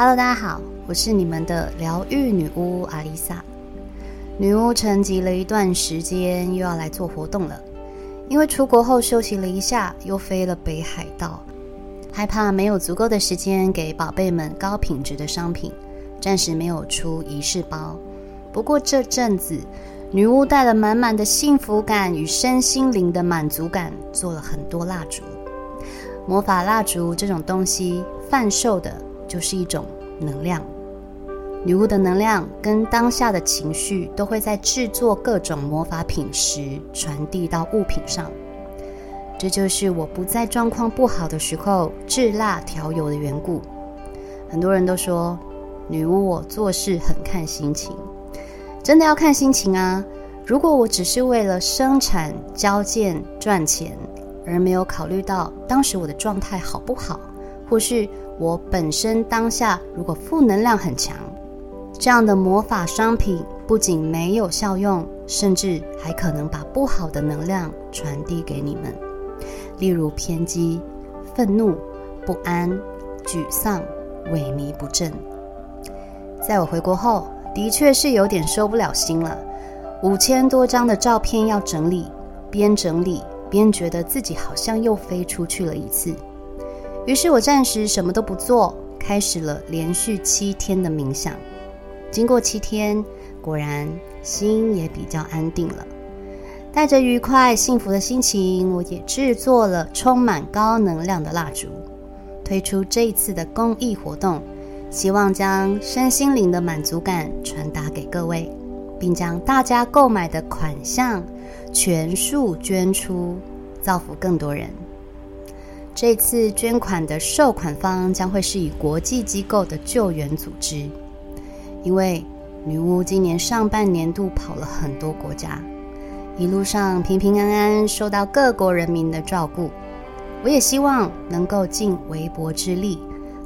Hello，大家好，我是你们的疗愈女巫阿丽萨。女巫沉寂了一段时间，又要来做活动了。因为出国后休息了一下，又飞了北海道，害怕没有足够的时间给宝贝们高品质的商品，暂时没有出仪式包。不过这阵子，女巫带了满满的幸福感与身心灵的满足感，做了很多蜡烛。魔法蜡烛这种东西，贩售的就是一种能量。女巫的能量跟当下的情绪都会在制作各种魔法品时传递到物品上，这就是我不在状况不好的时候制蜡调油的缘故。很多人都说女巫我做事很看心情，真的要看心情啊！如果我只是为了生产交件赚钱，而没有考虑到当时我的状态好不好，或是我本身当下如果负能量很强。这样的魔法商品不仅没有效用，甚至还可能把不好的能量传递给你们，例如偏激、愤怒、不安、沮丧、萎靡不振。在我回国后，的确是有点收不了心了。五千多张的照片要整理，边整理边觉得自己好像又飞出去了一次。于是我暂时什么都不做，开始了连续七天的冥想。经过七天，果然心也比较安定了。带着愉快、幸福的心情，我也制作了充满高能量的蜡烛，推出这一次的公益活动，希望将身心灵的满足感传达给各位，并将大家购买的款项全数捐出，造福更多人。这次捐款的受款方将会是以国际机构的救援组织。因为女巫今年上半年度跑了很多国家，一路上平平安安，受到各国人民的照顾。我也希望能够尽微薄之力，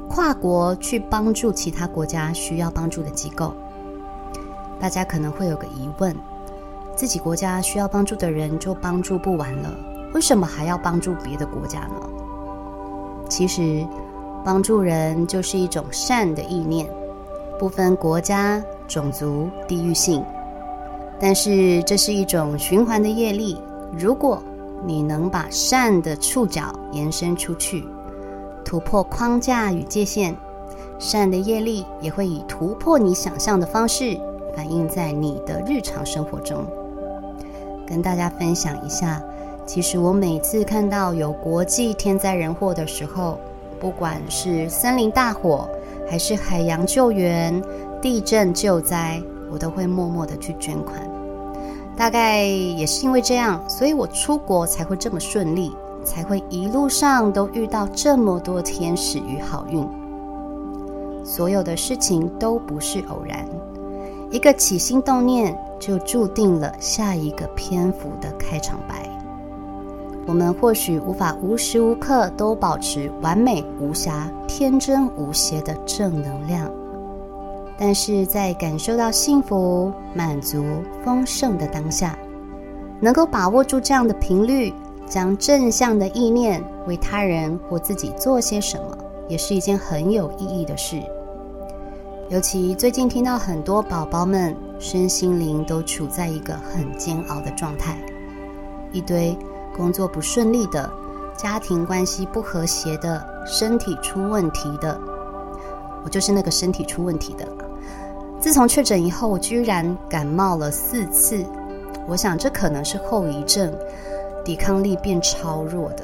跨国去帮助其他国家需要帮助的机构。大家可能会有个疑问：自己国家需要帮助的人就帮助不完了，为什么还要帮助别的国家呢？其实，帮助人就是一种善的意念。不分国家、种族、地域性，但是这是一种循环的业力。如果你能把善的触角延伸出去，突破框架与界限，善的业力也会以突破你想象的方式反映在你的日常生活中。跟大家分享一下，其实我每次看到有国际天灾人祸的时候，不管是森林大火，还是海洋救援、地震救灾，我都会默默的去捐款。大概也是因为这样，所以我出国才会这么顺利，才会一路上都遇到这么多天使与好运。所有的事情都不是偶然，一个起心动念就注定了下一个篇幅的开场白。我们或许无法无时无刻都保持完美无瑕、天真无邪的正能量，但是在感受到幸福、满足、丰盛的当下，能够把握住这样的频率，将正向的意念为他人或自己做些什么，也是一件很有意义的事。尤其最近听到很多宝宝们身心灵都处在一个很煎熬的状态，一堆。工作不顺利的，家庭关系不和谐的，身体出问题的，我就是那个身体出问题的。自从确诊以后，我居然感冒了四次。我想这可能是后遗症，抵抗力变超弱的。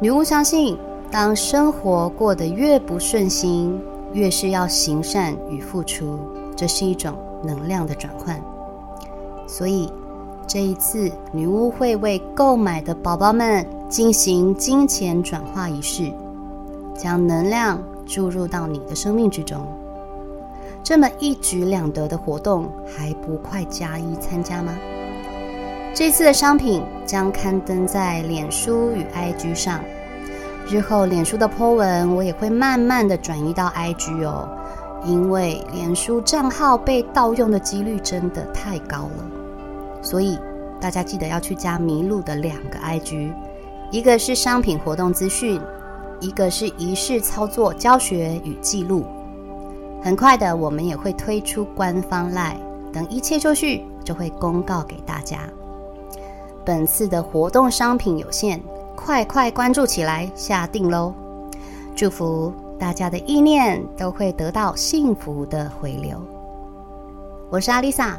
女巫相信，当生活过得越不顺心，越是要行善与付出，这是一种能量的转换。所以。这一次，女巫会为购买的宝宝们进行金钱转化仪式，将能量注入到你的生命之中。这么一举两得的活动，还不快加一参加吗？这次的商品将刊登在脸书与 IG 上，日后脸书的 po 文我也会慢慢的转移到 IG 哦，因为脸书账号被盗用的几率真的太高了。所以大家记得要去加麋鹿的两个 IG，一个是商品活动资讯，一个是仪式操作教学与记录。很快的，我们也会推出官方 LINE，等一切就绪就会公告给大家。本次的活动商品有限，快快关注起来，下定喽！祝福大家的意念都会得到幸福的回流。我是阿丽萨，